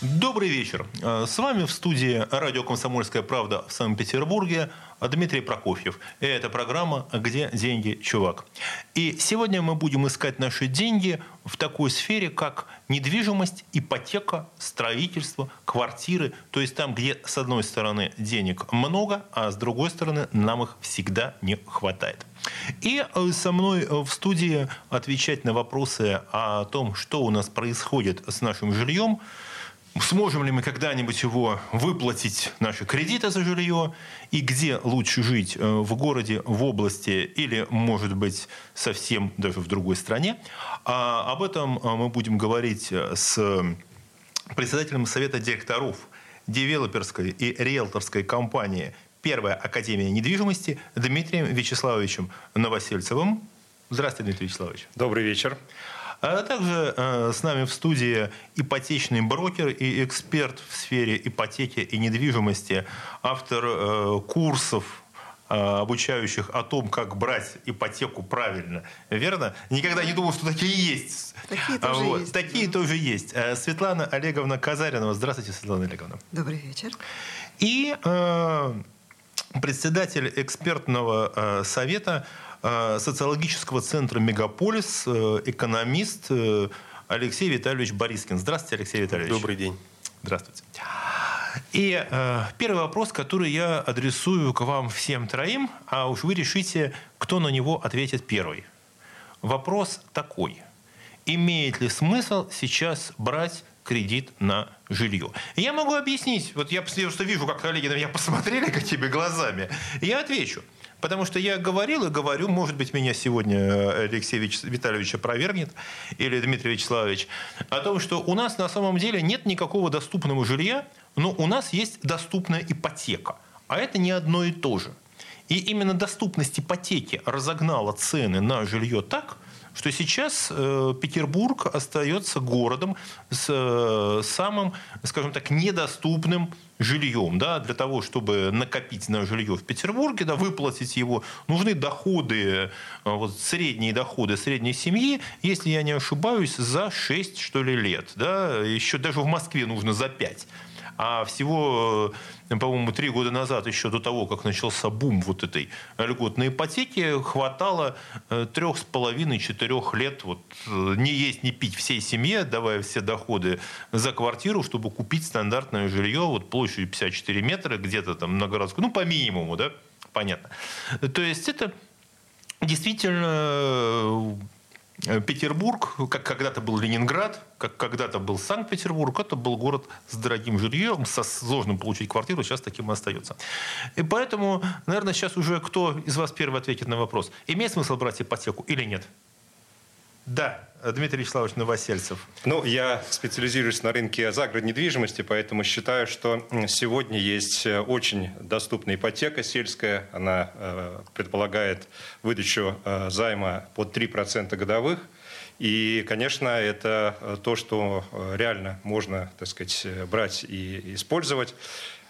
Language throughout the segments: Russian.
Добрый вечер. Э, С вами в студии радио «Комсомольская правда» в Санкт-Петербурге Дмитрий Прокофьев. И это программа «Где деньги, чувак?». И сегодня мы будем искать наши деньги в такой сфере, как недвижимость, ипотека, строительство, квартиры. То есть там, где с одной стороны денег много, а с другой стороны нам их всегда не хватает. И э, со мной э, в студии отвечать на вопросы о том, что у нас происходит с нашим жильем, Сможем ли мы когда-нибудь его выплатить, наши кредиты за жилье, и где лучше жить, э, в городе, в области или, может быть, совсем даже в другой стране. А об этом э, мы будем говорить э, с председателем Совета директоров девелоперской и риэлторской компании «Первая Академия недвижимости» Дмитрием Вячеславовичем Новосельцевым. Здравствуйте, Дмитрий Вячеславович. Добрый вечер. А также э, с нами в студии ипотечный брокер и эксперт в сфере ипотеки и недвижимости, автор э, курсов э, обучающих о том, как брать ипотеку правильно. Верно? Никогда не думал, что такие есть. Такие тоже Вот. есть. Такие тоже есть. Светлана Олеговна Казаринова. Здравствуйте, Светлана Олеговна. Добрый вечер. И э, председатель экспертного э, совета социологического центра «Мегаполис», э, экономист э, Алексей Витальевич Борискин. Здравствуйте, Алексей Витальевич. Добрый день. Здравствуйте. И э, первый вопрос, который я адресую к вам всем троим, а уж вы решите, кто на него ответит первый. Вопрос такой. Имеет ли смысл сейчас брать кредит на жилье? И я могу объяснить. Вот я просто вижу, как коллеги на меня посмотрели какими глазами. И я отвечу. Потому что я говорил и говорю, может быть, меня сегодня Алексей Вич- Витальевич опровергнет, или Дмитрий Вячеславович, о том, что у нас на самом деле нет никакого доступного жилья, но у нас есть доступная ипотека. А это не одно и то же. И именно доступность ипотеки разогнала цены на жилье так, что сейчас э, Петербург остается городом с э, самым, скажем так, недоступным жильем. Да? Для того, чтобы накопить на жилье в Петербурге, да, выплатить его, нужны доходы, э, вот, средние доходы средней семьи, если я не ошибаюсь, за 6 что ли, лет. Да? Еще даже в Москве нужно за 5. А всего, э, по-моему, три года назад, еще до того, как начался бум вот этой льготной ипотеки, хватало э, трех с половиной, четырех лет вот, э, не есть, не пить всей семье, давая все доходы за квартиру, чтобы купить стандартное жилье вот, площадью 54 метра, где-то там на городскую, ну, по минимуму, да, понятно. То есть это действительно Петербург, как когда-то был Ленинград, как когда-то был Санкт-Петербург, это был город с дорогим жильем, со сложным получить квартиру, сейчас таким и остается. И поэтому, наверное, сейчас уже кто из вас первый ответит на вопрос, имеет смысл брать ипотеку или нет? Да, Дмитрий Вячеславович Новосельцев. Ну, я специализируюсь на рынке загородной недвижимости, поэтому считаю, что сегодня есть э, очень доступная ипотека сельская. Она э, предполагает выдачу э, займа под 3% годовых. И, конечно, это э, то, что э, реально можно, так сказать, брать и использовать.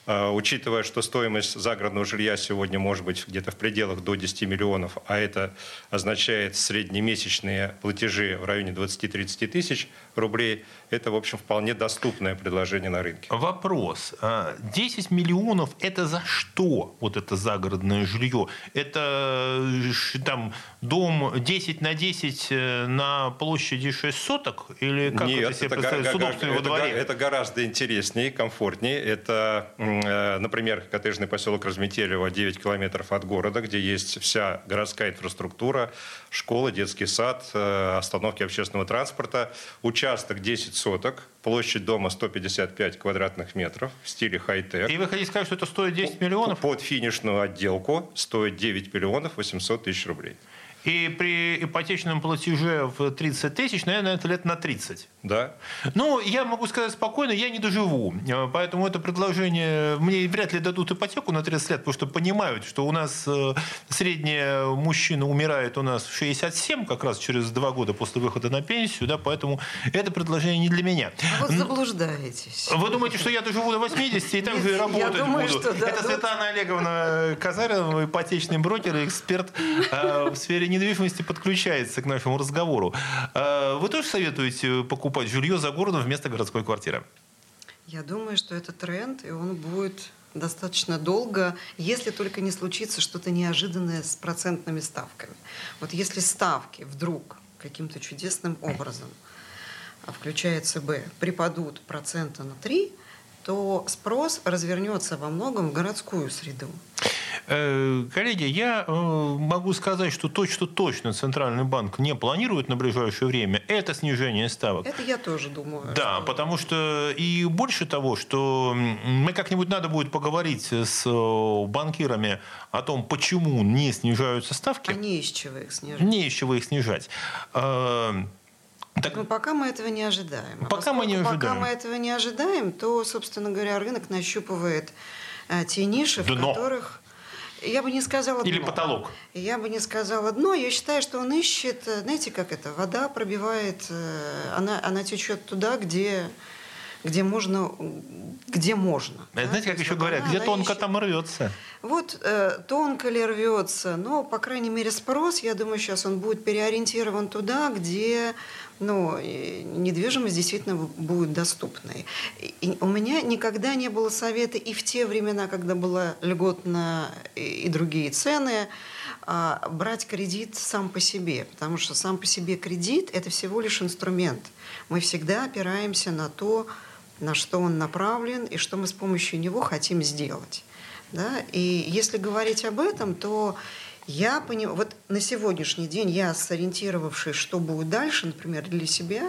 Э, Учитывая, что стоимость загородного жилья сегодня может быть где-то в пределах до 10 миллионов, а это означает среднемесячные платежи в районе 20-30 тысяч рублей, это, в общем, вполне доступное предложение на рынке. Вопрос. А, 10 миллионов – это за что вот это загородное жилье? Это э, там дом 10 на 10 э, на площади 6 соток? Или как это себе это, представить удобствами во это дворе? это гораздо интереснее, комфортнее. Это, э, например, коттеджный поселок Разметелево, 9 километров от города, где есть вся городская инфраструктура, школа, детский сад, остановки общественного транспорта, участок 10 соток, площадь дома 155 квадратных метров в стиле хай-тек. И вы хотите сказать, что это стоит 10 миллионов? Под финишную отделку стоит 9 миллионов 800 тысяч рублей. И при ипотечном платеже в 30 тысяч, наверное, это лет на 30. Да. Ну, я могу сказать спокойно, я не доживу. Э, поэтому это предложение... Мне вряд ли дадут ипотеку на 30 лет, потому что понимают, что у нас э, средняя мужчина умирает у нас в 67, как раз через два года после выхода на пенсию, да, поэтому это предложение не для меня. А вот заблуждаетесь. Вы думаете, что я доживу до 80 и так же и работать думаю, буду? Что, да, это. Светлана Олеговна Казарина, ипотечный брокер и эксперт э, в сфере недвижимости, подключается к нашему разговору. Э, вы тоже советуете покупать жилье за городом вместо городской квартиры? Я думаю, что это тренд, и он будет достаточно долго, если только не случится что-то неожиданное с процентными ставками. Вот если ставки вдруг каким-то чудесным образом, а, включая ЦБ, припадут процента на 3, то спрос развернется во многом в городскую среду. Э, Коллеги, я э, могу сказать, что точно-точно Центральный банк не планирует на ближайшее время это снижение ставок. Это я тоже думаю. Да, что- потому что и больше того, что мы как-нибудь надо будет поговорить с э, банкирами о том, почему не снижаются ставки. А не из чего их снижать. Не из чего их снижать. Так, Ну, пока мы этого не ожидаем. А Пока мы не ожидаем. Пока мы этого не ожидаем, то, собственно говоря, рынок нащупывает э, те ниши, Дно. в которых... Я бы не сказала или дно. потолок. Я бы не сказала дно. Я считаю, что он ищет, э, знаете, как это, вода пробивает, э, она, она течет туда, где, где можно, где можно. да. Знаете, как еще говорят, где тонко, ищет- там рвется. вот э, тонко ли рвется, но, по крайней мере, спрос, я думаю, сейчас он будет переориентирован туда, где ну, недвижимость действительно бу- будет доступной. И- у меня никогда не было совета и в те времена, когда была льготна и, и другие цены, а, брать кредит сам по себе, потому что сам по себе кредит – это всего лишь инструмент. Мы всегда опираемся на то, на что он направлен и что мы с помощью него хотим сделать. Да? И если говорить об этом, то я понимаю, вот на сегодняшний день я, сориентировавшись, что будет дальше, например, для себя,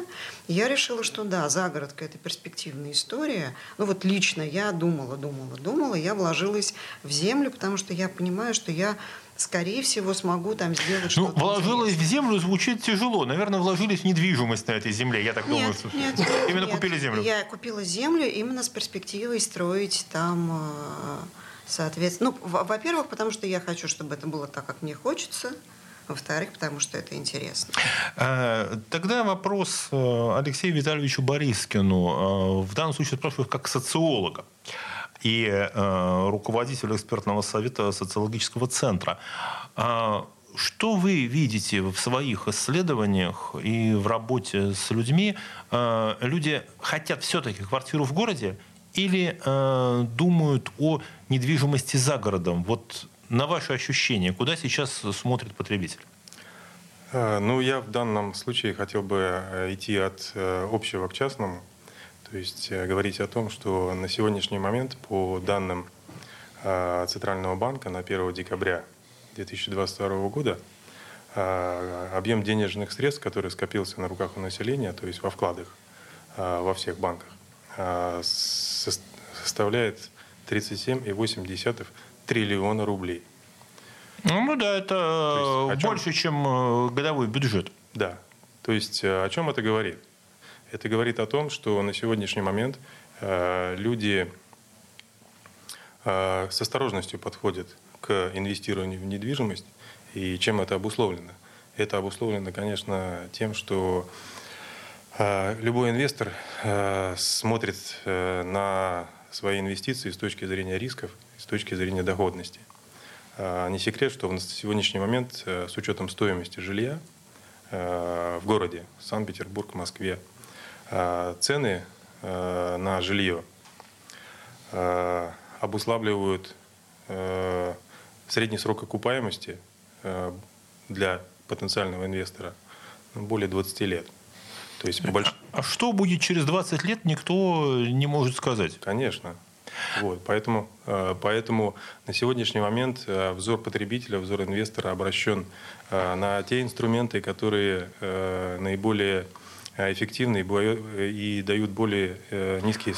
я решила, что да, загородка – это перспективная история. Ну вот лично я думала, думала, думала, я вложилась в землю, потому что я понимаю, что я, скорее всего, смогу там сделать Ну, что-то вложилась в интересное. землю звучит тяжело. Наверное, вложились в недвижимость на этой земле. Я так думаю. Нет, что- нет, Именно нет. купили землю. Я купила землю именно с перспективой строить там, э, соответственно, ну, во- во-первых, потому что я хочу, чтобы это было так, как мне хочется. Во-вторых, потому что это интересно. Э, Тогда вопрос э, Алексею Витальевичу Борискину. Э, В данном случае спрашиваю как социолога и руководителя экспертного совета социологического центра. Что вы видите в своих исследованиях и в работе с людьми? Люди хотят все-таки квартиру в городе или э, думают о недвижимости за городом? Вот на ваши ощущения, куда сейчас смотрит потребитель? Э, Ну, я в данном случае хотел бы э, идти от э, общего к частному. То есть говорить о том, что на сегодняшний момент, по данным Центрального банка на 1 декабря 2022 года, объем денежных средств, который скопился на руках у населения, то есть во вкладах во всех банках, составляет 37,8 триллиона рублей. Ну да, это То есть э, чем? больше, чем э, годовой бюджет. Да. То есть э, о чем это говорит? Это говорит о том, что на сегодняшний момент люди с осторожностью подходят к инвестированию в недвижимость. И чем это обусловлено? Это обусловлено, конечно, тем, что любой инвестор э, смотрит э, на свои инвестиции с точки зрения рисков, с точки зрения доходности. А, Не секрет, что на сегодняшний момент э, с учетом стоимости жилья э, в городе Санкт-Петербург, Москве, цены на жилье обуславливают средний срок окупаемости для потенциального инвестора ну, более 20 лет. То есть по больш- А что будет через 20 лет, никто не может сказать. Конечно. Вот, поэтому, э, поэтому на сегодняшний момент э, взор потребителя, взор инвестора обращен э, на те инструменты, которые наиболее эффективны и дают более низкий,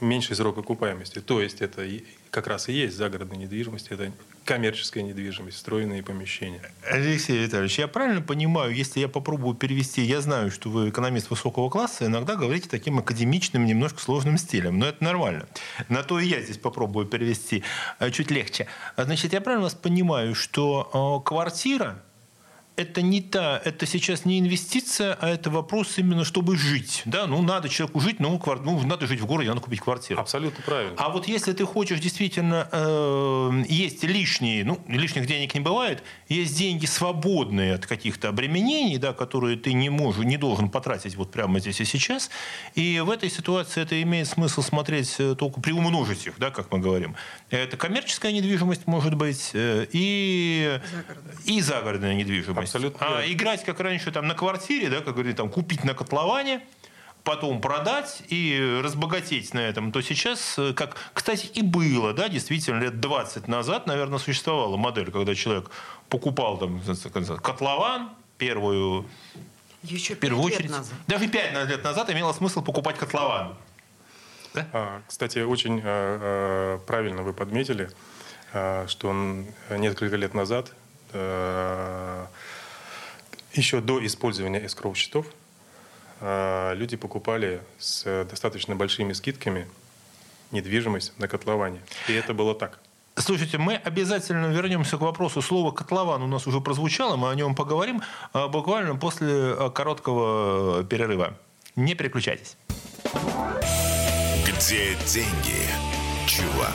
меньший срок окупаемости. То есть это как раз и есть загородная недвижимость, это коммерческая недвижимость, встроенные помещения. Алексей Витальевич, я правильно понимаю, если я попробую перевести, я знаю, что вы экономист высокого класса, иногда говорите таким академичным, немножко сложным стилем, но это нормально. На то и я здесь попробую перевести э, чуть легче. Значит, я правильно вас понимаю, что э, квартира это не та, это сейчас не инвестиция, а это вопрос именно, чтобы жить. Да, ну надо человеку жить, ну, квар... ну надо жить в городе, надо купить квартиру. Абсолютно правильно. А вот если ты хочешь действительно, э, есть лишние, ну лишних денег не бывает, есть деньги свободные от каких-то обременений, да, которые ты не можешь, не должен потратить вот прямо здесь и сейчас. И в этой ситуации это имеет смысл смотреть э, только приумножить их, да, как мы говорим. Это коммерческая недвижимость может быть э, и загородная, и загородная недвижимость. Абсолютно. А играть, как раньше, там, на квартире, да, как говорили, там, купить на котловане, потом продать и разбогатеть на этом, то сейчас, э, как, кстати, и было, да, действительно, лет 20 назад, наверное, существовала модель, когда человек покупал там котлован, первую еще в первую очередь, назад. даже пять лет назад имело смысл покупать котлован. Да? А, кстати, очень а, правильно вы подметили, что он несколько лет назад еще до использования эскроу-счетов а, люди покупали с достаточно большими скидками недвижимость на котловане. И это было так. Слушайте, мы обязательно вернемся к вопросу. Слово «котлован» у нас уже прозвучало, мы о нем поговорим а, буквально после а, короткого перерыва. Не переключайтесь. Где деньги, чувак?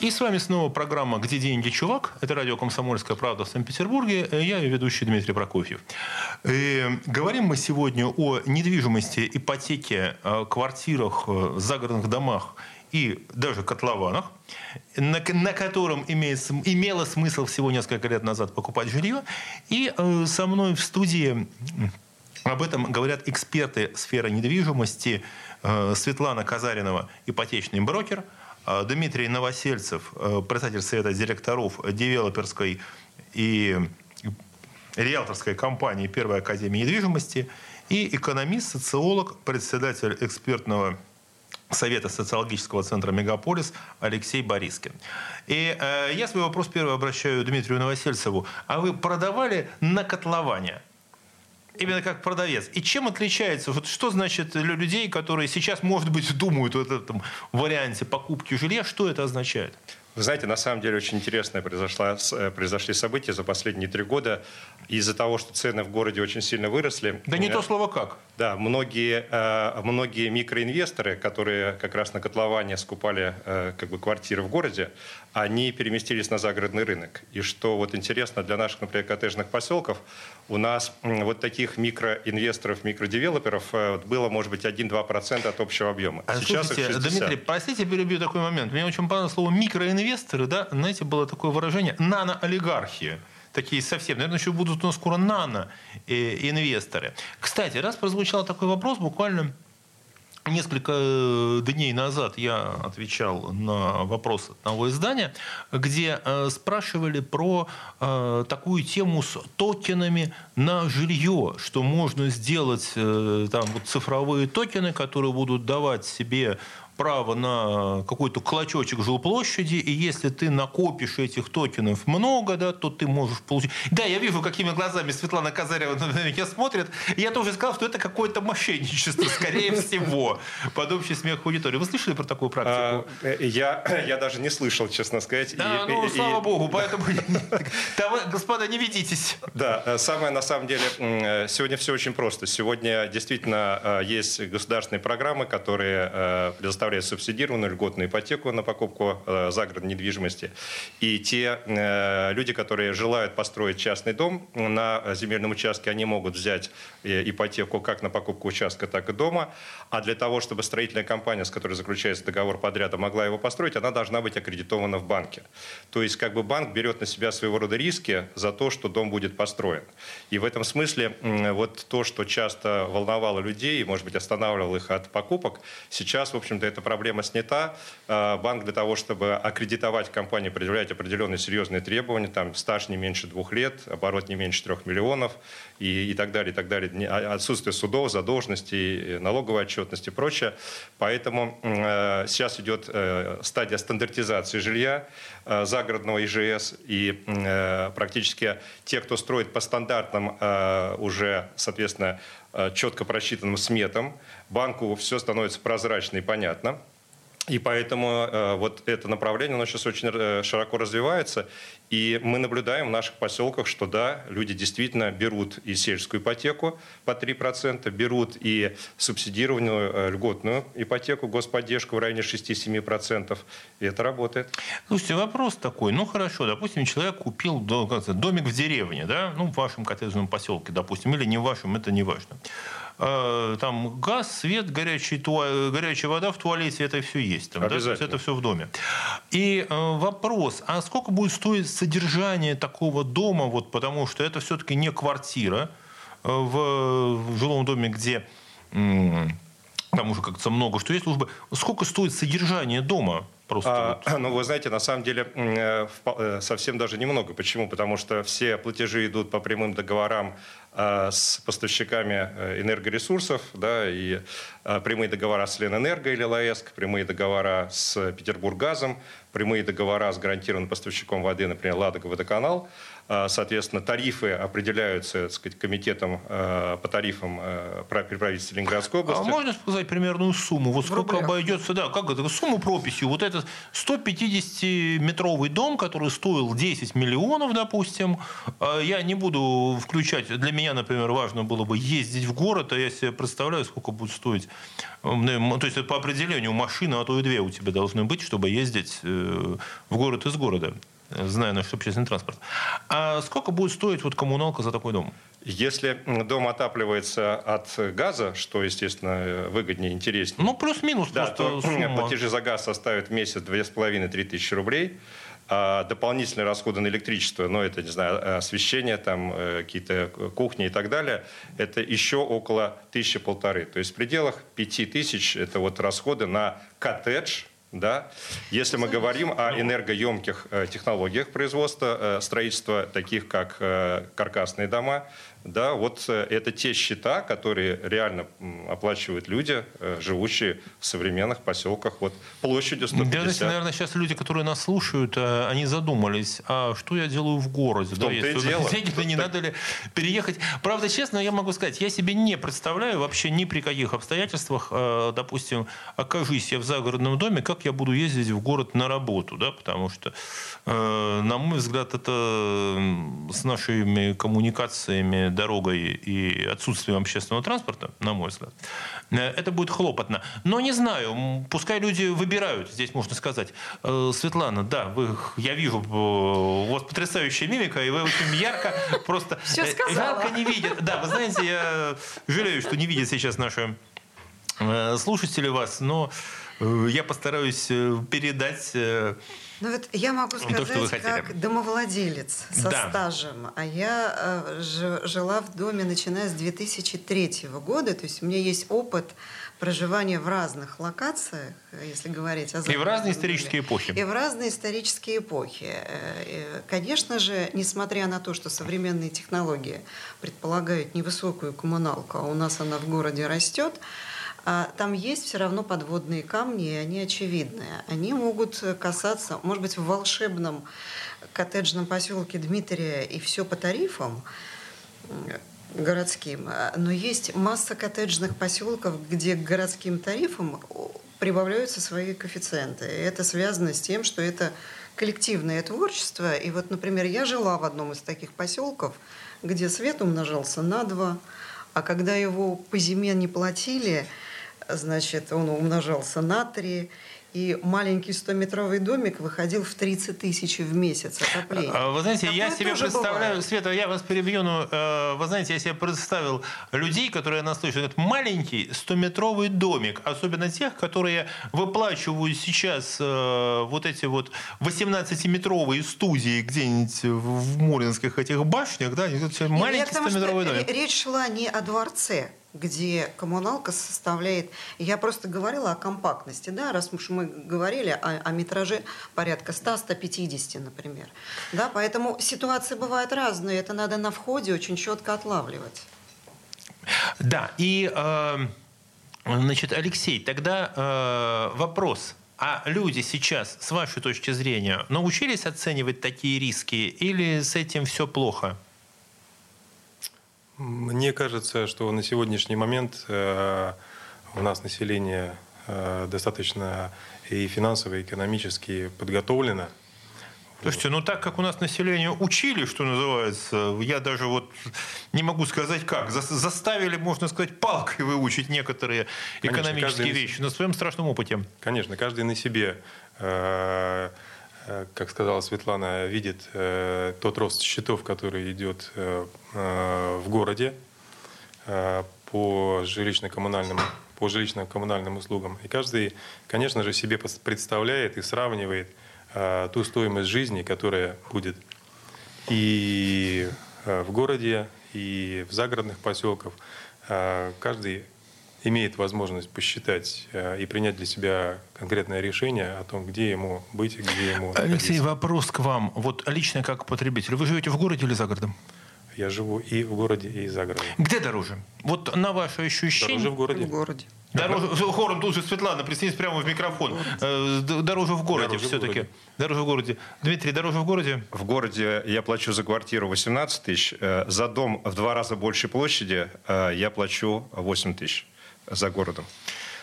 И с вами снова программа «Где деньги, чувак?». Это радио «Комсомольская правда» в Санкт-Петербурге. Я ее ведущий Дмитрий Прокофьев. И говорим мы сегодня о недвижимости, ипотеке, квартирах, загородных домах и даже котлованах, на, на котором имеет, имело смысл всего несколько лет назад покупать жилье. И э, со мной в студии об этом говорят эксперты сферы недвижимости э, Светлана Казаринова, ипотечный брокер – Дмитрий Новосельцев, э, председатель Совета директоров девелоперской и риэлторской компании Первой Академии недвижимости и экономист, социолог, председатель экспертного Совета социологического центра «Мегаполис» Алексей Борискин. И э, я свой вопрос первый обращаю Дмитрию Новосельцеву. А вы продавали на котловане? Именно как продавец. И чем отличается, вот что значит для людей, которые сейчас, может быть, думают в этом варианте покупки жилья, что это означает? Вы знаете, на самом деле очень интересное произошло, э, произошли события за последние три года. Из-за того, что цены в городе очень сильно выросли. Да не то слово как. Да, многие, э, многие микроинвесторы, которые как раз на котловане скупали э, как бы, квартиры в городе, они переместились на загородный рынок. И что вот интересно для наших, например, коттеджных поселков, у нас вот таких микроинвесторов, микродевелоперов было, может быть, 1-2% от общего объема. А Сейчас слушайте, Дмитрий, простите, перебью такой момент. Мне очень понравилось слово микроинвестор инвесторы, да, знаете, было такое выражение «наноолигархия». Такие совсем. Наверное, еще будут у нас скоро нано-инвесторы. Кстати, раз прозвучал такой вопрос, буквально Несколько э, дней назад я отвечал на вопрос одного издания, где э, спрашивали про э, такую тему с токенами на жилье, что можно сделать там вот цифровые токены, которые будут давать себе право на какой-то клочочек жилплощади, и если ты накопишь этих токенов много, да, то ты можешь получить... Да, я вижу, какими глазами Светлана Казарева на меня смотрит. Я тоже сказал, что это какое-то мошенничество, скорее всего, под общий смех аудитории. Вы слышали про такую практику? А, я, я даже не слышал, честно сказать. Да, и, ну, и, слава и... богу, поэтому, господа, не ведитесь. Да, э, самое на самом деле, э, сегодня все очень просто. Сегодня действительно э, есть государственные программы, которые предоставляют предоставляет субсидированную льготную ипотеку на покупку э, загородной недвижимости. И те э, люди, которые желают построить частный дом на земельном участке, они могут взять э, ипотеку как на покупку участка, так и дома. А для того, чтобы строительная компания, с которой заключается договор подряда, могла его построить, она должна быть аккредитована в банке. То есть как бы банк берет на себя своего рода риски за то, что дом будет построен. И в этом смысле вот то, что часто волновало людей может быть, останавливало их от покупок, сейчас, в общем-то, это эта проблема снята. Э, банк для того, чтобы аккредитовать компанию, предъявлять определенные серьезные требования, там стаж не меньше двух лет, оборот не меньше трех миллионов и, и так далее, и так далее. А, отсутствие судов, задолженностей, налоговой отчетности и прочее. Поэтому э, сейчас идет э, стадия стандартизации жилья э, загородного ИЖС, и э, практически те, кто строит по стандартным э, уже, соответственно, четко просчитанным сметам, банку все становится прозрачно и понятно. И поэтому э, вот это направление, оно сейчас очень э, широко развивается. И мы наблюдаем в наших поселках, что да, люди действительно берут и сельскую ипотеку по 3%, берут и субсидированную э, льготную ипотеку, господдержку в районе 6-7%. И это работает. Слушайте, вопрос такой. Ну хорошо, допустим, человек купил домик в деревне, да, ну в вашем коттеджном поселке, допустим, или не в вашем, это не важно. Э, там газ, свет, горячий, туа... горячая вода в туалете, это все есть. Там. Да? Это все в доме. И э, вопрос, а сколько будет стоить содержание такого дома, вот, потому что это все-таки не квартира э, в, в жилом доме, где там уже как-то много что есть службы. Сколько стоит содержание дома? Просто а, вот. Ну, вы знаете, на самом деле совсем даже немного. Почему? Потому что все платежи идут по прямым договорам а, с поставщиками э, энергоресурсов, да, и а, прямые договора с Ленэнерго или ЛАЭСК, прямые договора с Петербурггазом, прямые договора с гарантированным поставщиком воды, например, Ладога Водоканал. А, соответственно, тарифы определяются так сказать, комитетом по тарифам при правительстве Ленинградской области. А можно сказать примерную сумму? Вот сколько обойдется, да, как это, сумму прописью. Вот этот 150-метровый дом, который стоил 10 миллионов, допустим, я не буду включать, для меня меня, например, важно было бы ездить в город, а я себе представляю, сколько будет стоить. То есть по определению машина, а то и две у тебя должны быть, чтобы ездить э, в город из города зная наш общественный транспорт. А сколько будет стоить вот коммуналка за такой дом? Если дом отапливается от газа, что, естественно, выгоднее, интереснее. Ну, плюс-минус да, просто то сумма. платежи за газ составят в месяц 2,5-3 тысячи рублей. А дополнительные расходы на электричество, ну, это, не знаю, освещение, там, э, какие-то кухни и так далее, это еще около тысячи-полторы. То есть в пределах пяти тысяч это вот расходы на коттедж, да? Если мы говорим о энергоемких э, технологиях производства, э, строительства, таких как каркасные дома, да, вот э, это те счета, которые реально оплачивают люди, э, живущие в современных поселках вот площадью 150. Да, наверное, сейчас люди, которые нас слушают, э, они задумались, а что я делаю в городе? В да, и дело. Денег, не надо ли переехать? Правда, честно, я могу сказать, я себе не представляю вообще ни при каких обстоятельствах, допустим, окажись я в загородном доме, как я буду ездить в город на работу, да, потому что, на мой взгляд, это с нашими коммуникациями дорогой и отсутствием общественного транспорта, на мой взгляд, э, это будет хлопотно. Но не знаю, пускай люди выбирают, здесь можно сказать. Э, Светлана, да, вы, я вижу, э, у вас потрясающая мимика, и вы очень ярко, просто жалко не видят. Да, вы знаете, я жалею, что не видят сейчас наши слушатели вас, но я постараюсь передать ну вот я могу сказать, то, как домовладелец со да. стажем. А я э, жила в доме, начиная с 2003 года. То есть у меня есть опыт проживания в разных локациях, если говорить о И в разные исторические эпохи. И в разные исторические эпохи. Э, конечно же, несмотря на то, что современные технологии предполагают невысокую коммуналку, а у нас она в городе растет, а там есть все равно подводные камни, и они очевидные. Они могут касаться, может быть, в волшебном коттеджном поселке Дмитрия и все по тарифам городским, но есть масса коттеджных поселков, где к городским тарифам прибавляются свои коэффициенты. И это связано с тем, что это коллективное творчество. И вот, например, я жила в одном из таких поселков, где свет умножался на два, а когда его по зиме не платили, значит, он умножался на 3, и маленький 100-метровый домик выходил в 30 тысяч в месяц отопления. А, вы знаете, Такое я себе представляю, бывает. Света, я вас перебью, но э, вы знаете, я себе представил людей, которые нас слышат, этот маленький 100-метровый домик, особенно тех, которые выплачивают сейчас э, вот эти вот 18-метровые студии где-нибудь в Муринских этих башнях, да, маленький 100-метровый домик. Речь шла не о дворце, где коммуналка составляет... Я просто говорила о компактности, да, раз уж мы говорили о, о метраже порядка 100-150, например. Да, поэтому ситуации бывают разные, это надо на входе очень четко отлавливать. Да, и, э, значит, Алексей, тогда э, вопрос. А люди сейчас, с вашей точки зрения, научились оценивать такие риски или с этим все плохо? Мне кажется, что на сегодняшний момент э, у нас население э, достаточно и финансово, и экономически подготовлено. Слушайте, ну так как у нас население учили, что называется, я даже вот не могу сказать как, заставили, можно сказать, палкой выучить некоторые Конечно, экономические вещи на своем страшном опыте. Конечно, каждый на себе Э, как сказала Светлана, видит э, тот рост счетов, который идет э, в городе по жилищно-коммунальным по жилищно-коммунальным услугам. И каждый, конечно же, себе представляет и сравнивает ту стоимость жизни, которая будет и в городе, и в загородных поселках. Каждый имеет возможность посчитать э, и принять для себя конкретное решение о том, где ему быть и где ему Алексей, находиться. вопрос к вам. Вот лично как потребитель. Вы живете в городе или за городом? Я живу и в городе, и за городом. Где дороже? Вот на ваше ощущение? Дороже в городе. В городе. Дороже, хором тут же Светлана, присоединись прямо в микрофон. Э, дороже в городе дороже все-таки. Дороже в городе. Дмитрий, дороже в городе? В городе я плачу за квартиру 18 тысяч. Э, за дом в два раза больше площади я плачу 8 тысяч за городом.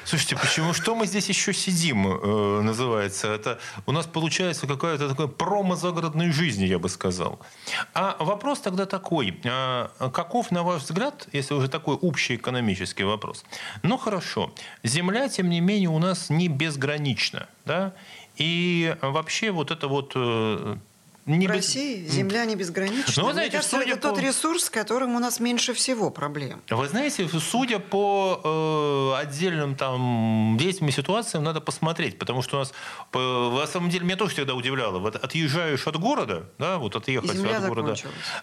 Слушайте, почему что мы здесь еще сидим, э, называется? Это у нас получается какая-то такая промо загородной жизни, я бы сказал. А вопрос тогда такой: а каков, на ваш взгляд, если уже такой общий экономический вопрос? Ну хорошо, земля, тем не менее, у нас не безгранична, да? И вообще вот это вот э, не в без... России земля не безгранична. Но, ну, вы знаете, Мне кажется, это по... тот ресурс, с которым у нас меньше всего проблем. Вы знаете, судя по э, отдельным там действиям и ситуациям, надо посмотреть, потому что у нас, по, на самом деле, меня тоже всегда удивляло. Вот отъезжаешь от города, да, вот отъехать земля от города.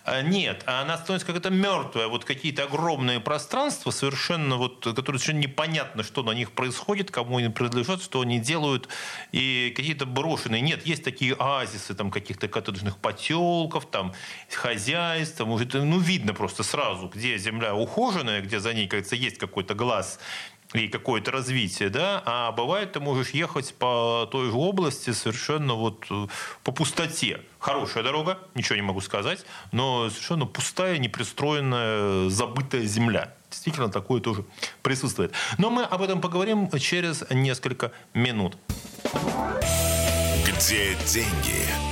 А, нет, она становится как-то мертвая. Вот какие-то огромные пространства, совершенно вот, которые совершенно непонятно, что на них происходит, кому они принадлежат, что они делают, и какие-то брошенные. Нет, есть такие оазисы там каких-то, коттеджных поселков, там, хозяйств. Может, ну, видно просто сразу, где земля ухоженная, где за ней, кажется, есть какой-то глаз и какое-то развитие, да, а бывает, ты можешь ехать по той же области совершенно вот э, по пустоте. Хорошая дорога, ничего не могу сказать, но совершенно пустая, непристроенная, забытая земля. Действительно, такое тоже присутствует. Но мы об этом поговорим через несколько минут. Где деньги?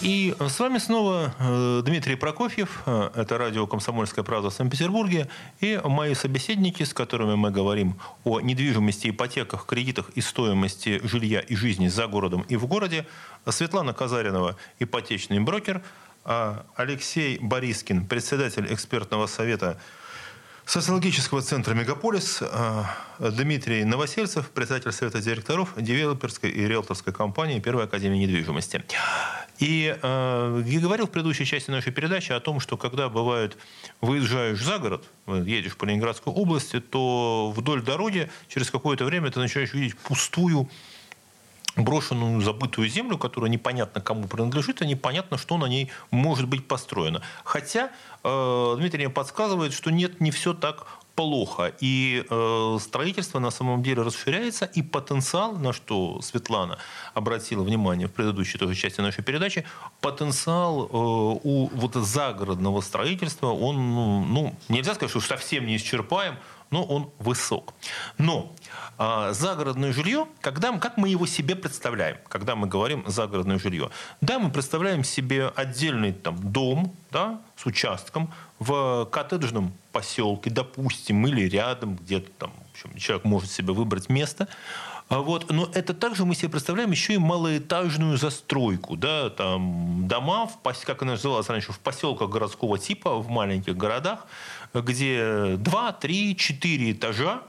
И с вами снова э, Дмитрий Прокофьев. Э, это радио «Комсомольская правда» в Санкт-Петербурге. И мои собеседники, с которыми мы говорим о недвижимости, ипотеках, кредитах и стоимости жилья и жизни за городом и в городе. Светлана Казаринова, ипотечный брокер. А Алексей Борискин, председатель экспертного совета социологического центра «Мегаполис», а Дмитрий Новосельцев, председатель совета директоров девелоперской и риэлторской компании Первой академии недвижимости. И э, я говорил в предыдущей части нашей передачи о том, что когда бывает выезжаешь за город, едешь по Ленинградской области, то вдоль дороги через какое-то время ты начинаешь видеть пустую брошенную, забытую землю, которая непонятно кому принадлежит, и непонятно, что на ней может быть построено. Хотя э, Дмитрий мне подсказывает, что нет, не все так плохо. И э, строительство на самом деле расширяется, и потенциал, на что Светлана обратила внимание в предыдущей тоже части нашей передачи, потенциал э, у вот загородного строительства, он, ну, нельзя сказать, что совсем не исчерпаем, но он высок. Но э, загородное жилье, когда, как мы его себе представляем, когда мы говорим загородное жилье? Да, мы представляем себе отдельный там, дом да, с участком, в коттеджном поселке, допустим, или рядом, где-то там, в общем, человек может себе выбрать место, А вот, но это также мы себе представляем еще и малоэтажную застройку. Да? Там дома, в, как она называлась раньше, в поселках городского типа, в маленьких городах, где 2, 3, 4 этажа,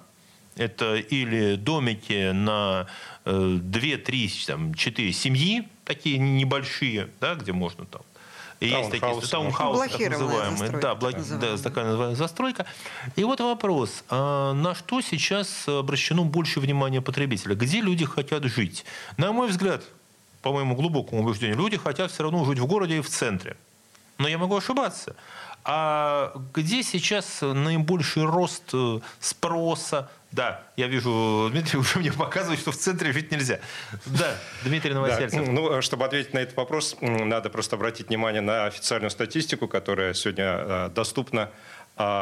это или домики на 2, 3, 4 семьи, такие небольшие, да, где можно там есть такие таунхаусы, так называемые. Да, блок, да, такая называемая застройка. И вот вопрос, а на что сейчас обращено больше внимания потребителя? Где люди хотят жить? На мой взгляд, по моему глубокому убеждению, люди хотят все равно жить в городе и в центре. Но я могу ошибаться. А где сейчас наибольший рост э, спроса? Да, я вижу, Дмитрий уже мне показывает, что в центре жить нельзя. Да, Дмитрий Новосельцев. Да. Ну, чтобы ответить на этот вопрос, надо просто обратить внимание на официальную статистику, которая сегодня э, доступна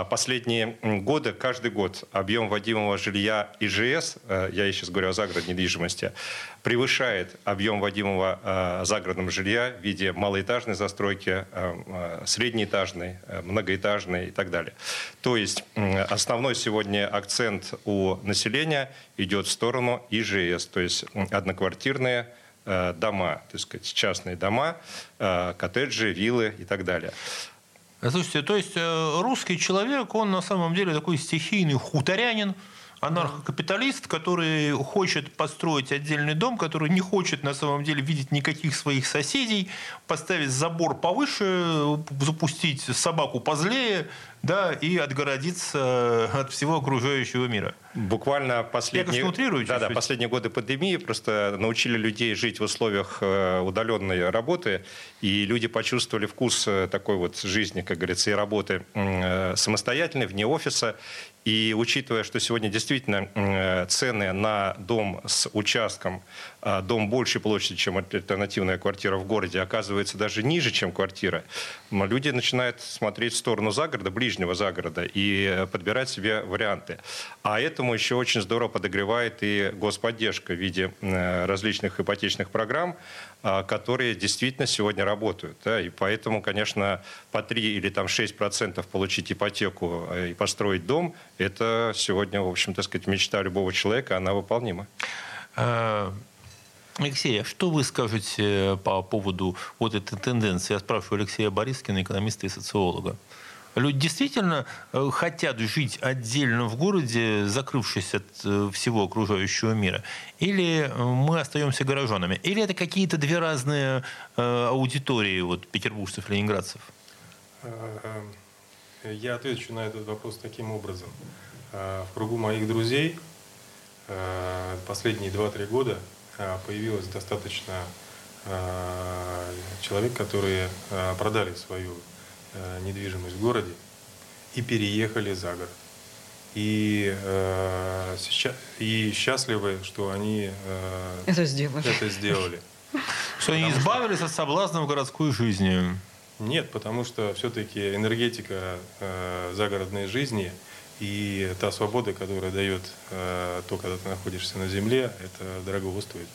последние годы, каждый год объем вводимого жилья ИЖС, э, я сейчас говорю о загородной недвижимости, превышает объем вводимого э, загородного жилья в виде малоэтажной застройки, э, среднеэтажной, многоэтажной и так далее. То есть основной сегодня акцент у населения идет в сторону ИЖС, то есть одноквартирные дома, то есть частные дома, коттеджи, виллы и так далее. Слушайте, то есть э, русский человек, он на самом деле такой стихийный хуторянин, анархокапиталист, который хочет построить отдельный дом, который не хочет на самом деле видеть никаких своих соседей, поставить забор повыше, запустить собаку позлее, да, и отгородиться от всего окружающего мира. Буквально последние, да, да, последние годы пандемии просто научили людей жить в условиях э, удаленной работы, и люди почувствовали вкус э, такой вот жизни, как говорится, и работы э, самостоятельной, вне офиса. И учитывая, что сегодня действительно цены на дом с участком, дом большей площади, чем альтернативная квартира в городе, оказывается даже ниже, чем квартира, люди начинают смотреть в сторону загорода, ближнего загорода, и подбирать себе варианты. А этому еще очень здорово подогревает и господдержка в виде различных ипотечных программ, а, которые действительно сегодня работают. И поэтому, конечно, по 3 или там 6 процентов получить ипотеку э, и построить дом, это сегодня, в общем-то, сказать, мечта любого человека, она выполнима. Алексей, а что вы скажете по поводу вот этой тенденции? Я спрашиваю Алексея Борискина, экономиста и социолога. Люди действительно э, хотят жить отдельно в городе, закрывшись от э, всего окружающего мира? Или э, мы остаемся горожанами? Или это какие-то две разные аудитории, вот, петербуржцев, ленинградцев? Я отвечу на этот вопрос таким образом. В кругу моих друзей последние 2-3 года появилось достаточно человек, которые продали свою Э, недвижимость в городе и переехали за город. И, э, сейчас, и счастливы, что они э, это сделали. Это сделали. Что они избавились от соблазнов городской жизни. Нет, потому что все-таки энергетика э, загородной жизни и та свобода, которая дает э, то, когда ты находишься на земле, это дорого стоит.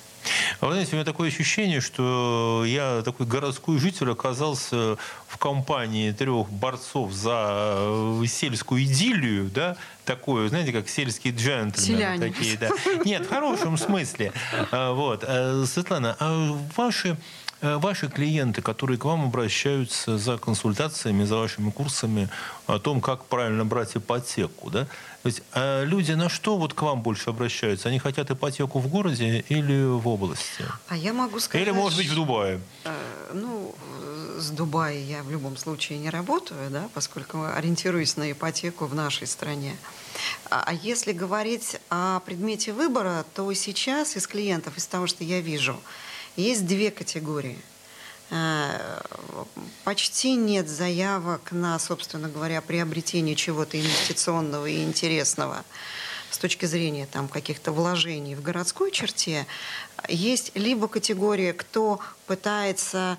А вы знаете, у меня такое ощущение, что я такой городской житель оказался в компании трех борцов за э, сельскую идиллию, да, такое, знаете, как сельские джентльмены. Селяне. Такие, да. Нет, в хорошем смысле. А, вот. Э, Светлана, а ваши Э, ваши клиенты, которые к вам обращаются за консультациями, за вашими курсами о том, как правильно брать ипотеку, да? То есть, а люди на что вот к вам больше обращаются? Они хотят ипотеку в городе или в области? А я могу сказать... Или, может быть, в Дубае? Э, ну, с Дубая я в любом случае не работаю, да, поскольку ориентируюсь на ипотеку в нашей стране. А, а если говорить о предмете выбора, то сейчас из клиентов, из того, что я вижу, есть две категории. Э, почти нет заявок на, собственно говоря, приобретение чего-то инвестиционного и интересного с точки зрения там, каких-то вложений в городской черте. Есть либо категория, кто пытается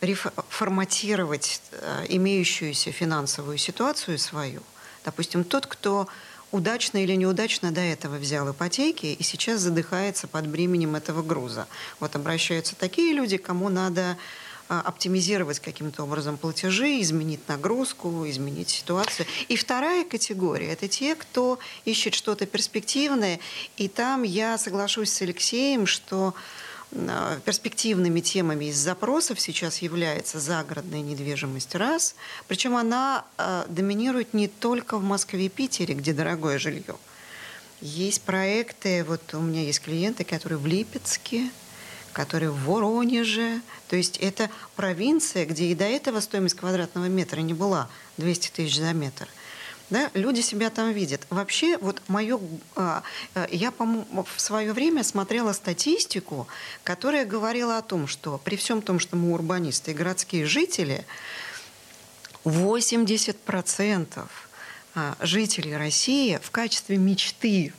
реформатировать э, имеющуюся финансовую ситуацию свою. Допустим, тот, кто удачно или неудачно до этого взял ипотеки и сейчас задыхается под бременем этого груза. Вот обращаются такие люди, кому надо а, оптимизировать каким-то образом платежи, изменить нагрузку, изменить ситуацию. И вторая категория – это те, кто ищет что-то перспективное. И там я соглашусь с Алексеем, что перспективными темами из запросов сейчас является загородная недвижимость раз. Причем она э, доминирует не только в Москве и Питере, где дорогое жилье. Есть проекты, вот у меня есть клиенты, которые в Липецке, которые в Воронеже. То есть это провинция, где и до этого стоимость квадратного метра не была 200 тысяч за метр. Да, люди себя там видят. Вообще, вот мое, а, а, я в свое время смотрела статистику, которая говорила о том, что при всем том, что мы урбанисты и городские жители, 80% а, жителей России в качестве мечты,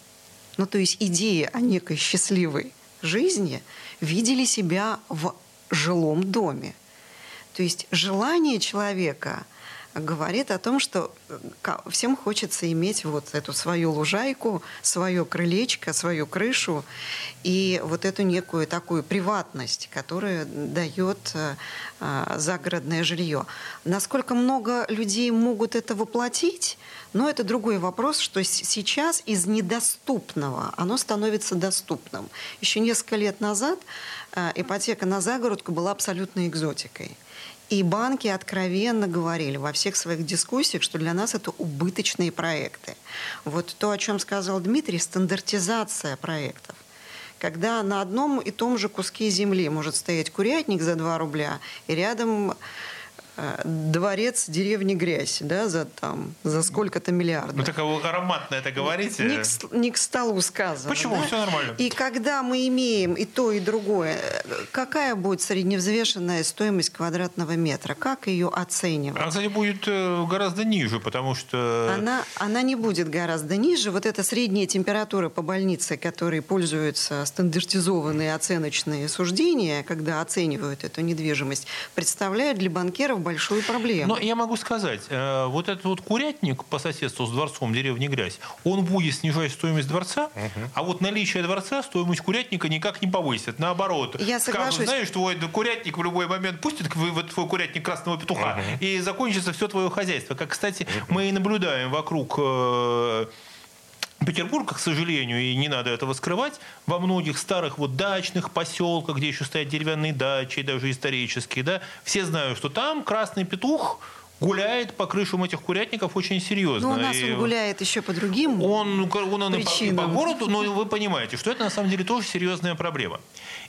ну то есть идеи о некой счастливой жизни, видели себя в жилом доме. То есть желание человека – говорит о том, что э, всем хочется иметь вот эту свою лужайку, свое крылечко, свою крышу и вот эту некую такую приватность, которая дает э, э, загородное жилье. Насколько много людей могут это воплотить, но это другой вопрос, что сейчас из недоступного оно становится доступным. Еще несколько лет назад ипотека на загородку была абсолютной экзотикой. И банки откровенно говорили во всех своих дискуссиях, что для нас это убыточные проекты. Вот то, о чем сказал Дмитрий, стандартизация проектов когда на одном и том же куске земли может стоять курятник за 2 рубля, и рядом дворец деревни Грязь, да, за там, за сколько-то миллиардов. Ну, так ароматно это говорите. Не к, не к столу сказано. Почему? Да? Все нормально. И когда мы имеем и то, и другое, какая будет средневзвешенная стоимость квадратного метра? Как ее оценивать? Она, кстати, будет э, гораздо ниже, потому что... Она, она не будет гораздо ниже. Вот эта средняя температура по больнице, которой пользуются стандартизованные оценочные суждения, когда оценивают эту недвижимость, представляют для банкеров большую проблему. Но я могу сказать, э, вот этот вот курятник по соседству с дворцом деревни Грязь, он будет снижать стоимость дворца, угу. а вот наличие дворца стоимость курятника никак не повысит. Наоборот, я соглашусь. скажут, знаешь, твой курятник в любой момент пустит в твой курятник красного петуха, угу. и закончится все твое хозяйство. Как, кстати, угу. мы и наблюдаем вокруг э, Петербурга, к сожалению, и не надо этого скрывать, во многих старых вот дачных поселках, где еще стоят деревянные дачи, даже исторические, да, все знают, что там красный петух гуляет по крышам этих курятников очень серьезно. Ну, у нас и он гуляет еще по другим он, он, он причинам. И по, и по городу, но вы понимаете, что это на самом деле тоже серьезная проблема.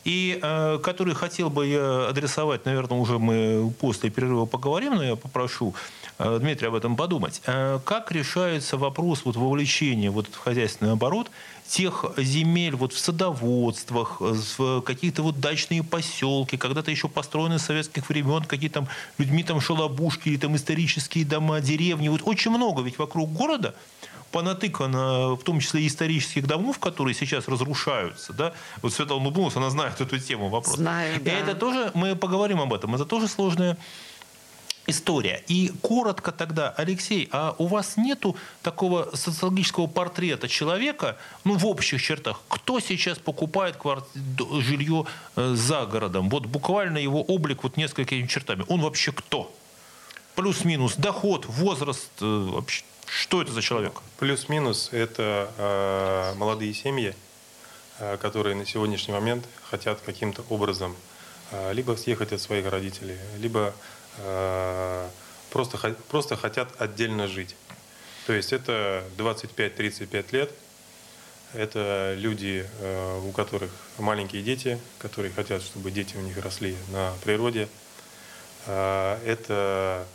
И э, который хотел бы я адресовать, наверное, уже мы после перерыва поговорим, но я попрошу Э, Дмитрий, об этом подумать. Э, как решается вопрос вот вовлечения вот в хозяйственный оборот тех земель вот в садоводствах, в какие-то вот дачные поселки, когда-то еще построены с советских времен, какие там людьми там шалобушки или там исторические дома, деревни. Вот очень много ведь вокруг города понатыкано, в том числе исторических домов, которые сейчас разрушаются. Да? Вот Светлана улыбнулась, она знает эту тему вопрос. Знаю, да. И это тоже, мы поговорим об этом, это тоже сложная история. И коротко тогда, Алексей, а у вас нету такого социологического портрета человека, ну, в общих чертах, кто сейчас покупает кварт... жилье э, за городом? Вот буквально его облик вот несколькими чертами. Он вообще кто? Плюс-минус доход, возраст, э, вообще, что это за человек? Плюс-минус это э, молодые семьи, э, которые на сегодняшний момент хотят каким-то образом э, либо съехать от своих родителей, либо Э, просто, просто хотят отдельно жить. То есть это 25-35 лет, это люди, э, у которых маленькие дети, которые хотят, чтобы дети у них росли на природе. Э, это,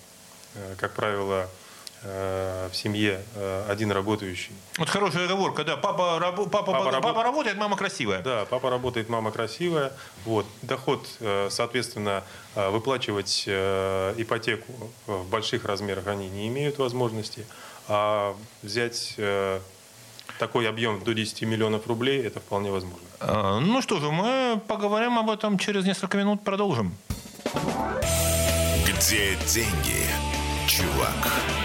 как правило, Э, в семье э, один работающий. Вот хорошая оговорка, да. Папа, папа, папа, папа, раб... папа работает, мама красивая. Да, папа работает, мама красивая. Вот. Доход, э, соответственно, выплачивать ипотеку в больших размерах они не имеют возможности. А взять такой объем до 10 миллионов рублей, это вполне возможно. Ну что же, мы поговорим об этом через несколько минут, продолжим. Где деньги, чувак?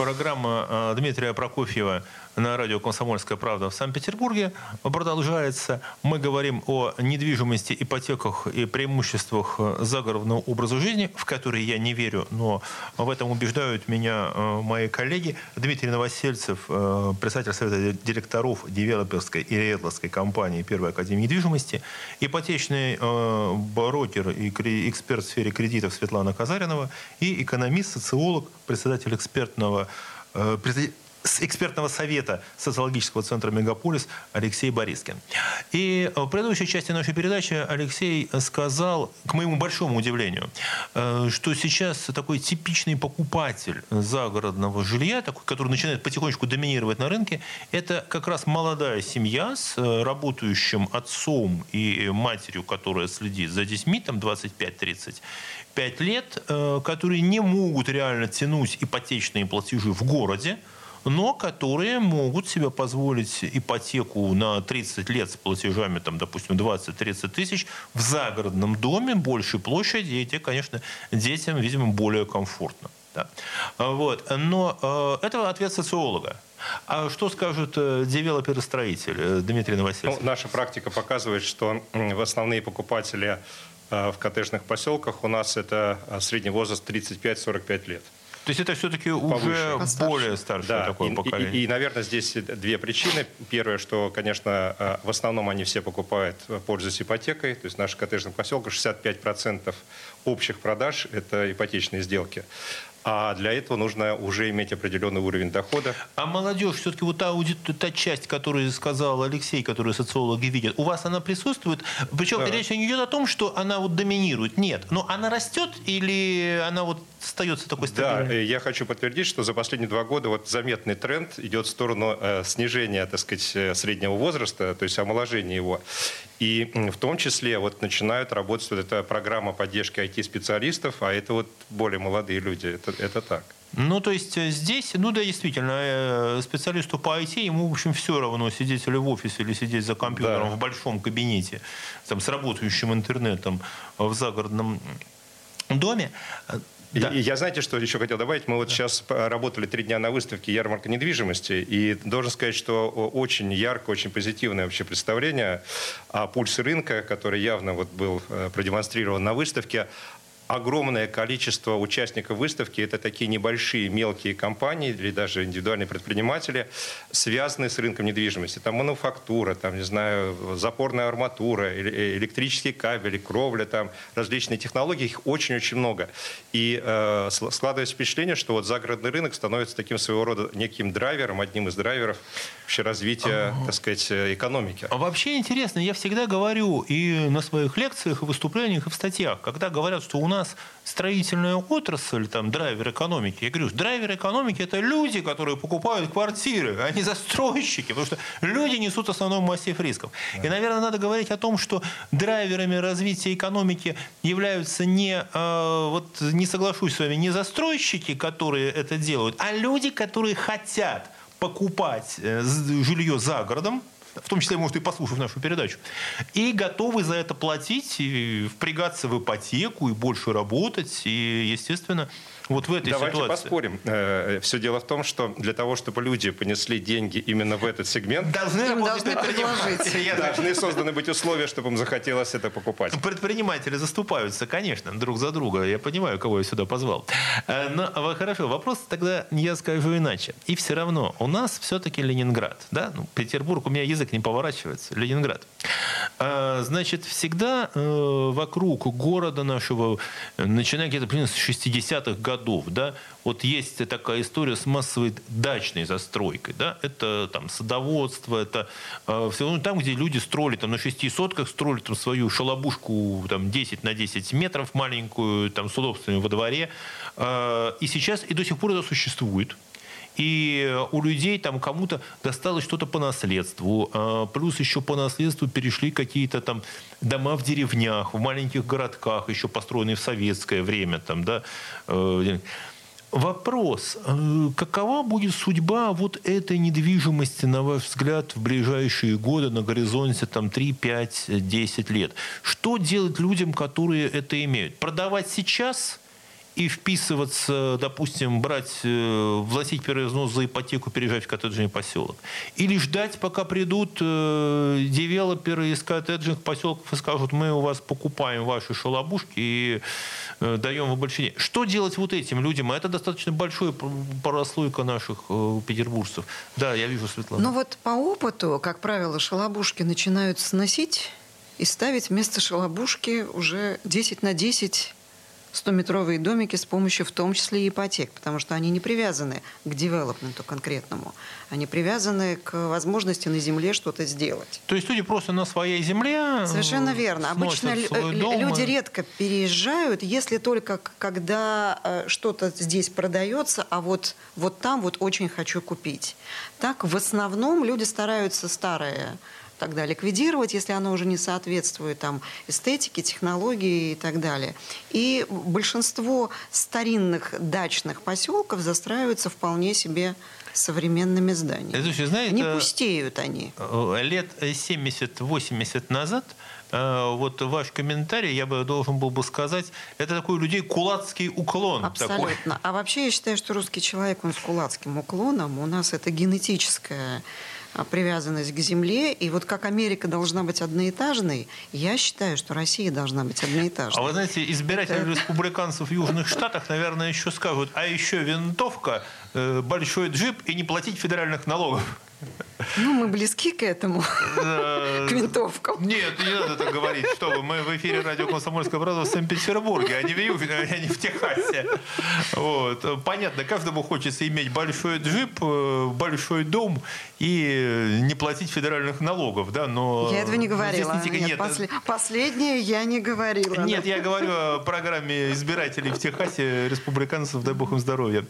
Программа э, Дмитрия Прокофьева на радио «Комсомольская правда» в Санкт-Петербурге продолжается. Мы говорим о недвижимости, ипотеках и преимуществах загородного образа жизни, в который я не верю, но в этом убеждают меня э, мои коллеги. Дмитрий Новосельцев, э, председатель Совета директоров девелоперской и риэлторской компании Первой Академии недвижимости, ипотечный э, брокер и эксперт в сфере кредитов Светлана Казаринова и экономист, социолог, председатель экспертного с экспертного совета социологического центра «Мегаполис» Алексей Борискин. И в предыдущей части нашей передачи Алексей сказал, к моему большому удивлению, э, что сейчас такой типичный покупатель загородного жилья, такой, который начинает потихонечку доминировать на рынке, это как раз молодая семья с э, работающим отцом и матерью, которая следит за детьми, там 25-35 лет, э, которые не могут реально тянуть ипотечные платежи в городе, но которые могут себе позволить ипотеку на 30 лет с платежами, там, допустим, 20-30 тысяч в загородном доме большей площади, и те, конечно, детям, видимо, более комфортно. Да. Вот. Но э, это ответ социолога. А что скажут э, девелопер-строитель э, Дмитрий Новосельцев? Ну, наша практика показывает, что основные покупатели в коттеджных поселках у нас это средний возраст 35-45 лет. То есть это все-таки уже более старшее да. такое и, поколение. И, и, наверное, здесь две причины. Первое, что, конечно, э, в основном они все покупают, э, пользуясь ипотекой. То есть наш коттеджный поселок 65% общих продаж – это ипотечные сделки. А для этого нужно уже иметь определенный уровень дохода. А молодежь, все-таки вот та, та часть, которую сказал Алексей, которую социологи видят, у вас она присутствует? Причем да. речь не идет о том, что она вот доминирует. Нет. Но она растет или она вот остается такой стабильной? Да, я хочу подтвердить, что за последние два года вот заметный тренд идет в сторону э, снижения, так сказать, э, среднего возраста, то есть омоложения его. И в том числе вот начинают работать вот эта программа поддержки IT-специалистов, а это вот более молодые люди. Это, это так. Ну, то есть э, здесь, ну да, действительно, э, специалисту по IT, ему, в общем, все равно, сидеть ли в офисе, или сидеть за компьютером да. в большом кабинете, там, с работающим интернетом в загородном доме. Да. И, я знаете, что еще хотел добавить? Мы вот да. сейчас работали три дня на выставке «Ярмарка недвижимости», и должен сказать, что очень ярко, очень позитивное вообще представление о пульсе рынка, который явно вот был э, продемонстрирован на выставке, огромное количество участников выставки, это такие небольшие мелкие компании или даже индивидуальные предприниматели, связанные с рынком недвижимости. Там мануфактура, там, не знаю, запорная арматура, э, электрические кабели, кровля, там различные технологии, их очень-очень много. И э, складывается впечатление, что вот загородный рынок становится таким своего рода неким драйвером, одним из драйверов вообще развития, так сказать, э, экономики. А вообще интересно, я всегда говорю и на своих лекциях, и выступлениях, и в статьях, когда говорят, что у нас нас строительная отрасль, там, драйвер экономики. Я говорю, драйвер экономики – это люди, которые покупают квартиры, а не застройщики, потому что люди несут основной массив рисков. И, наверное, надо говорить о том, что драйверами развития экономики являются не, э, вот не соглашусь с вами, не застройщики, которые это делают, а люди, которые хотят покупать э, жилье за городом, в том числе, может, и послушав нашу передачу, и готовы за это платить, и впрягаться в ипотеку, и больше работать, и, естественно, вот в этой Давайте ситуации. поспорим. Э, Все дело в том, что для того, чтобы люди понесли деньги именно в этот сегмент, должны, им должны предложить. Должны созданы быть условия, чтобы им захотелось это покупать. Предприниматели заступаются, конечно, друг за друга. Я понимаю, кого я сюда позвал. Э, но хорошо, вопрос тогда я скажу иначе. И все равно у нас все-таки Ленинград. Да? Ну, Петербург, у меня язык не поворачивается. Ленинград. Э, значит, всегда вокруг города нашего, начиная где-то с 60-х годов, городов, да, вот есть такая история с массовой дачной застройкой, да, это там садоводство, это э, все, ну, там, где люди строили там на шести сотках, строили там свою шалобушку там 10 на 10 метров маленькую, там с удобствами во дворе, э, и сейчас и до сих пор это существует, и у людей там кому-то досталось что-то по наследству, а, плюс еще по наследству перешли какие-то там дома в деревнях, в маленьких городках, еще построенные в советское время, там, да, э, Вопрос. Э, какова будет судьба вот этой недвижимости, на ваш взгляд, в ближайшие годы на горизонте там, 3, 5, 10 лет? Что делать людям, которые это имеют? Продавать сейчас – и вписываться, допустим, брать, э, вносить первый взнос за ипотеку, переезжать в коттеджный поселок. Или ждать, пока придут э, девелоперы из коттеджных поселков и скажут, мы у вас покупаем ваши шалобушки и э, даем вам больше денег. Что делать вот этим людям? А это достаточно большой прослойка наших петербуржцев. Да, я вижу Светлана. Ну вот по опыту, как правило, шалобушки начинают сносить и ставить вместо шалобушки уже 10 на 10 100-метровые домики с помощью в том числе и ипотек, потому что они не привязаны к девелопменту конкретному. Они привязаны к возможности на земле что-то сделать. То есть люди просто на своей земле Совершенно верно. Обычно люди редко переезжают, если только когда э, что-то здесь продается, а вот, вот там вот очень хочу купить. Так в основном люди стараются старые тогда ликвидировать, если оно уже не соответствует там, эстетике, технологии и так далее. И большинство старинных дачных поселков застраиваются вполне себе современными зданиями. Слушай, знаете, не пустеют они. Э, лет 70-80 назад э, вот ваш комментарий, я бы должен был бы сказать, это такой у людей кулацкий уклон. Абсолютно. Такой. А вообще я считаю, что русский человек, он с кулацким уклоном. У нас это генетическое а, привязанность к земле. И вот как Америка должна быть одноэтажной, я считаю, что Россия должна быть одноэтажной. А вы знаете, избиратели республиканцев в Южных Штатах, наверное, еще скажут, а еще винтовка, э, большой джип и не платить федеральных налогов. Ну, мы близки к этому, к винтовкам. Нет, не надо так говорить. Что вы, мы в эфире радио «Комсомольская правда» в Санкт-Петербурге, а не в Южном, а не в Техасе. Вот. Понятно, каждому хочется иметь большой джип, э, большой дом и не платить федеральных налогов, да, но... Я этого не говорила. Нет, нет, после... Последнее я не говорила. Нет, я говорю о программе избирателей в Техасе, республиканцев, дай бог им здоровья.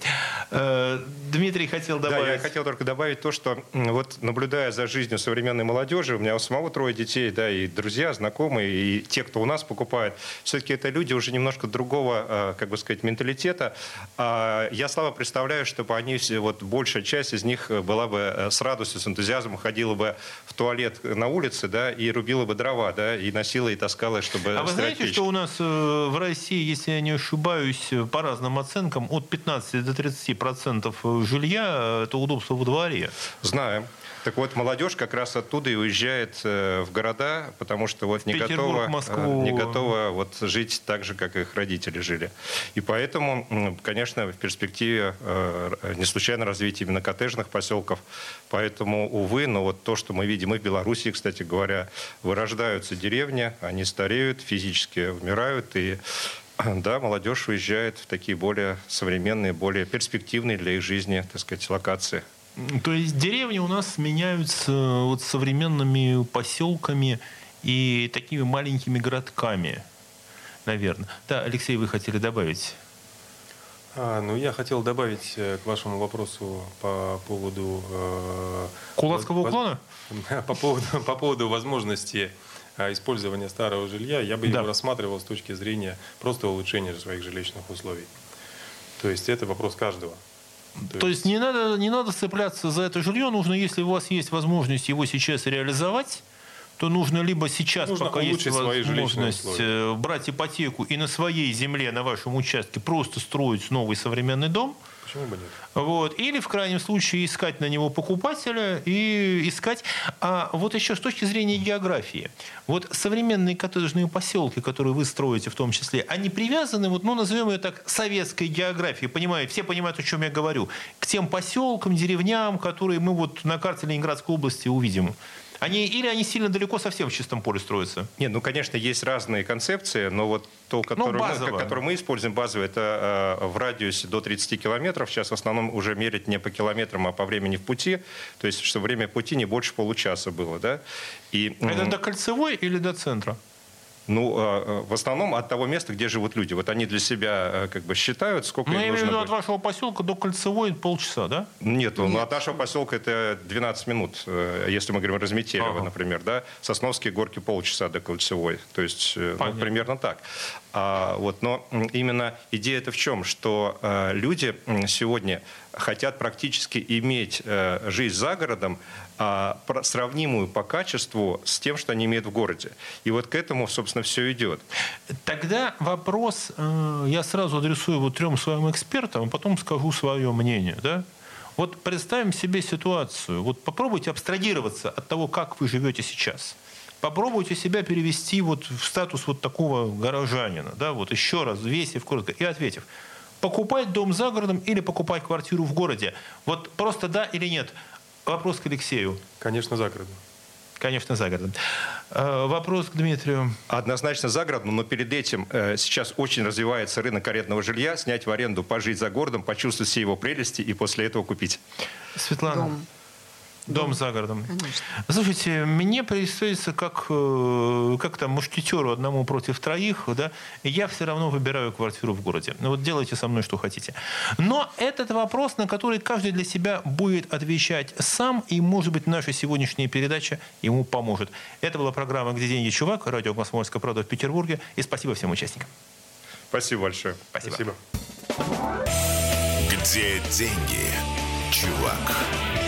Э, Дмитрий хотел добавить... Да, я хотел только добавить то, что вот наблюдая за жизнью современной молодежи, у меня у самого трое детей, да, и друзья, знакомые, и те, кто у нас покупает, все-таки это люди уже немножко другого, а, как бы сказать, менталитета. А, я слабо представляю, чтобы они, вот большая часть из них была бы э, с радостью, с энтузиазмом ходила бы в туалет на улице, да, и рубила бы дрова, да, и носила и таскала, чтобы А вы знаете, печь. что у нас э, в России, если я не ошибаюсь, по разным оценкам, от 15 до 30 процентов жилья – это удобство во дворе? Знаем. Так вот, молодежь как раз оттуда и уезжает э, в города, потому что вот не готова, Москву. Э, не готова вот жить так же, как их родители жили. И поэтому, конечно, в перспективе э, не случайно развитие именно коттеджных поселков. Поэтому, увы, но вот то, что мы видим и в Беларуси, кстати говоря, вырождаются деревни, они стареют, физически умирают, и да, молодежь уезжает в такие более современные, более перспективные для их жизни, так сказать, локации. То есть деревни у нас сменяются вот современными поселками и такими маленькими городками, наверное. Да, Алексей, вы хотели добавить? А, ну, я хотел добавить э, к вашему вопросу по поводу... Э, Кулацкого уклона? По поводу, по поводу возможности э, использования старого жилья, я бы да. его рассматривал с точки зрения просто улучшения своих жилищных условий. То есть это вопрос каждого. То, То есть, есть не надо, не надо цепляться за это жилье, нужно, если у вас есть возможность его сейчас реализовать, то нужно либо сейчас, нужно пока есть возможность, э, брать ипотеку и на своей земле, на вашем участке просто строить новый современный дом – Почему бы нет? Вот. Или, в крайнем случае, искать на него покупателя и искать... А вот еще с точки зрения географии. Вот современные коттеджные поселки, которые вы строите в том числе, они привязаны, вот, ну, назовем ее так, советской географии. Понимаете, все понимают, о чем я говорю. К тем поселкам, деревням, которые мы вот на карте Ленинградской области увидим. Они, или они сильно далеко совсем в чистом поле строятся? Нет, ну, конечно, есть разные концепции, но вот то, которое, ну, мы, которое мы используем, базовое, это э, в радиусе до 30 километров. Сейчас в основном уже мерить не по километрам, а по времени в пути. То есть, чтобы время пути не больше получаса было. Да? И, это до кольцевой или до центра? Ну, э, в основном от того места, где живут люди. Вот они для себя как бы считают, сколько ну, им нужно быть. от вашего поселка до Кольцевой полчаса, да? Нет, ну, от нашего поселка это 12 минут, э, если мы говорим Разметелево, Ага. например, да. Сосновские горки полчаса до Кольцевой. То есть, э, ну, примерно так. А, вот, но именно идея это в чем? Что э, люди сегодня хотят практически иметь э, жизнь за городом, а, сравнимую по качеству с тем, что они имеют в городе. И вот к этому, собственно, все идет. Тогда вопрос э, я сразу адресую вот трем своим экспертам, а потом скажу свое мнение. Да? Вот представим себе ситуацию. Вот попробуйте абстрагироваться от того, как вы живете сейчас. Попробуйте себя перевести вот в статус вот такого горожанина. Да? Вот еще раз, взвесив коротко и ответив. Покупать дом за городом или покупать квартиру в городе? Вот просто да или нет? Вопрос к Алексею. Конечно, за городом. Конечно, за городом. Э, Вопрос к Дмитрию. Однозначно за городом, но перед этим э, сейчас очень развивается рынок арендного жилья, снять в аренду, пожить за городом, почувствовать все его прелести и после этого купить. Светлана. Дом. Дом за городом. Конечно. Слушайте, мне представится как, э, как там мушкетеру одному против троих, да, я все равно выбираю квартиру в городе. Ну вот делайте со мной что хотите. Но этот вопрос, на который каждый для себя будет отвечать сам, и, может быть, наша сегодняшняя передача ему поможет. Это была программа «Где деньги, чувак?» Радио «Комсомольская правда» в Петербурге. И спасибо всем участникам. Спасибо большое. Спасибо. Спасибо. Где деньги, чувак?